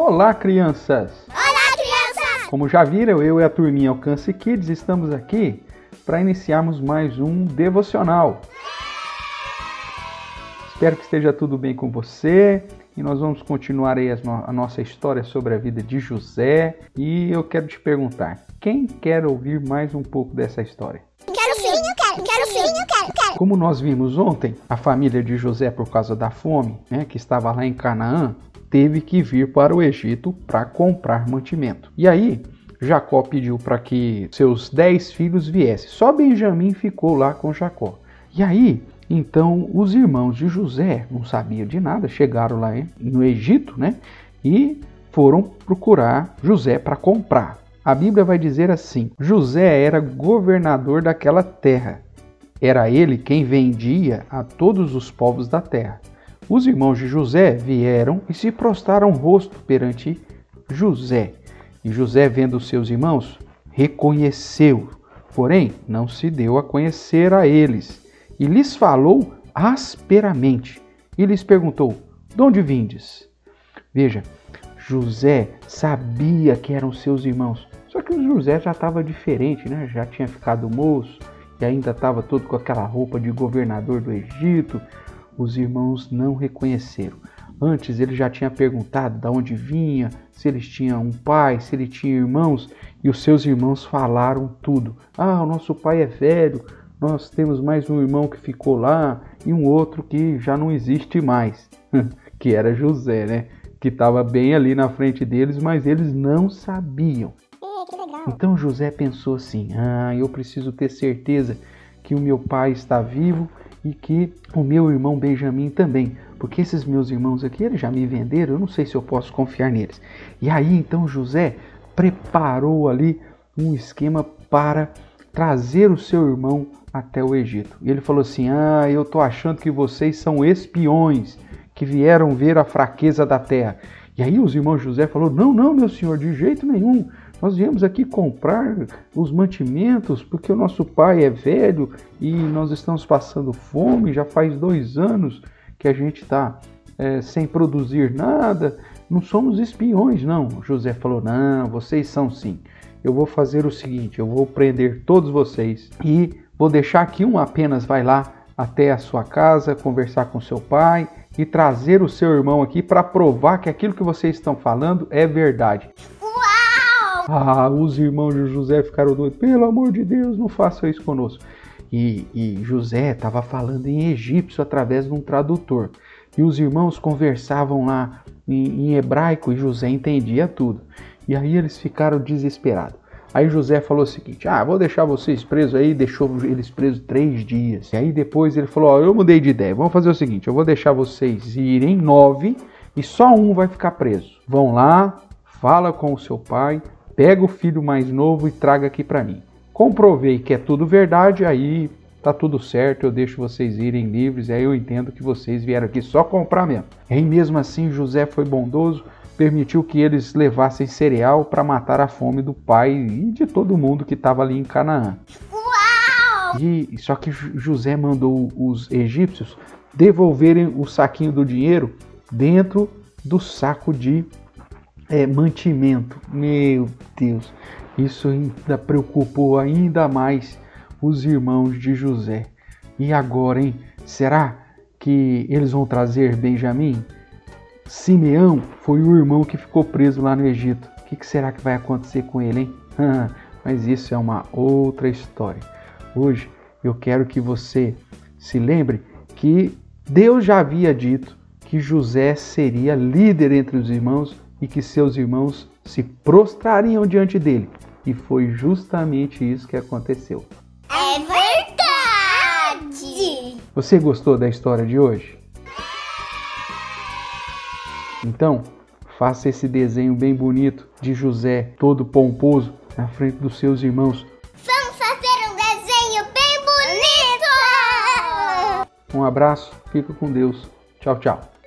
Olá, crianças! Olá, crianças! Como já viram, eu e a turminha Alcance Kids estamos aqui para iniciarmos mais um devocional. Espero que esteja tudo bem com você e nós vamos continuar aí a nossa história sobre a vida de José. E eu quero te perguntar: quem quer ouvir mais um pouco dessa história? Quero sim, eu quero, quero sim, eu quero, quero. Como nós vimos ontem, a família de José, por causa da fome, né, que estava lá em Canaã, teve que vir para o Egito para comprar mantimento. E aí, Jacó pediu para que seus dez filhos viessem. Só Benjamim ficou lá com Jacó. E aí, então, os irmãos de José não sabiam de nada, chegaram lá no Egito, né? E foram procurar José para comprar. A Bíblia vai dizer assim: José era governador daquela terra. Era ele quem vendia a todos os povos da terra. Os irmãos de José vieram e se prostraram rosto perante José. E José, vendo seus irmãos, reconheceu, porém não se deu a conhecer a eles, e lhes falou asperamente, e lhes perguntou: De onde vindes? Veja, José sabia que eram seus irmãos, só que o José já estava diferente, né? Já tinha ficado moço e ainda estava todo com aquela roupa de governador do Egito, os irmãos não reconheceram. Antes ele já tinha perguntado de onde vinha, se eles tinham um pai, se ele tinha irmãos, e os seus irmãos falaram tudo. Ah, o nosso pai é velho, nós temos mais um irmão que ficou lá e um outro que já não existe mais, que era José, né? Que estava bem ali na frente deles, mas eles não sabiam. Então José pensou assim: ah, eu preciso ter certeza que o meu pai está vivo e que o meu irmão Benjamim também, porque esses meus irmãos aqui eles já me venderam, eu não sei se eu posso confiar neles. E aí então José preparou ali um esquema para trazer o seu irmão até o Egito. E ele falou assim: "Ah, eu tô achando que vocês são espiões que vieram ver a fraqueza da terra". E aí os irmãos José falou: "Não, não, meu senhor, de jeito nenhum. Nós viemos aqui comprar os mantimentos porque o nosso pai é velho e nós estamos passando fome. Já faz dois anos que a gente está é, sem produzir nada. Não somos espiões, não. José falou: Não, vocês são sim. Eu vou fazer o seguinte: eu vou prender todos vocês e vou deixar que um apenas vai lá até a sua casa conversar com seu pai e trazer o seu irmão aqui para provar que aquilo que vocês estão falando é verdade. Ah, os irmãos de José ficaram doidos. Pelo amor de Deus, não faça isso conosco. E, e José estava falando em egípcio através de um tradutor. E os irmãos conversavam lá em, em hebraico e José entendia tudo. E aí eles ficaram desesperados. Aí José falou o seguinte: Ah, vou deixar vocês presos aí, deixou eles presos três dias. E aí depois ele falou: Ó, eu mudei de ideia, vamos fazer o seguinte: eu vou deixar vocês irem nove e só um vai ficar preso. Vão lá, fala com o seu pai, pega o filho mais novo e traga aqui para mim. Comprovei que é tudo verdade, aí tá tudo certo, eu deixo vocês irem livres, aí eu entendo que vocês vieram aqui só comprar mesmo. E aí mesmo assim José foi bondoso, permitiu que eles levassem cereal para matar a fome do pai e de todo mundo que estava ali em Canaã. Uau! E só que José mandou os egípcios devolverem o saquinho do dinheiro dentro do saco de é, mantimento. Meu Deus, isso ainda preocupou ainda mais os irmãos de José. E agora, hein? Será que eles vão trazer Benjamim? Simeão foi o irmão que ficou preso lá no Egito. O que, que será que vai acontecer com ele, hein? Mas isso é uma outra história. Hoje eu quero que você se lembre que Deus já havia dito que José seria líder entre os irmãos e que seus irmãos se prostrariam diante dele. E foi justamente isso que aconteceu. É verdade! Você gostou da história de hoje? Então, faça esse desenho bem bonito de José, todo pomposo, na frente dos seus irmãos. Vamos fazer um desenho bem bonito! Um abraço, fica com Deus. Tchau, tchau.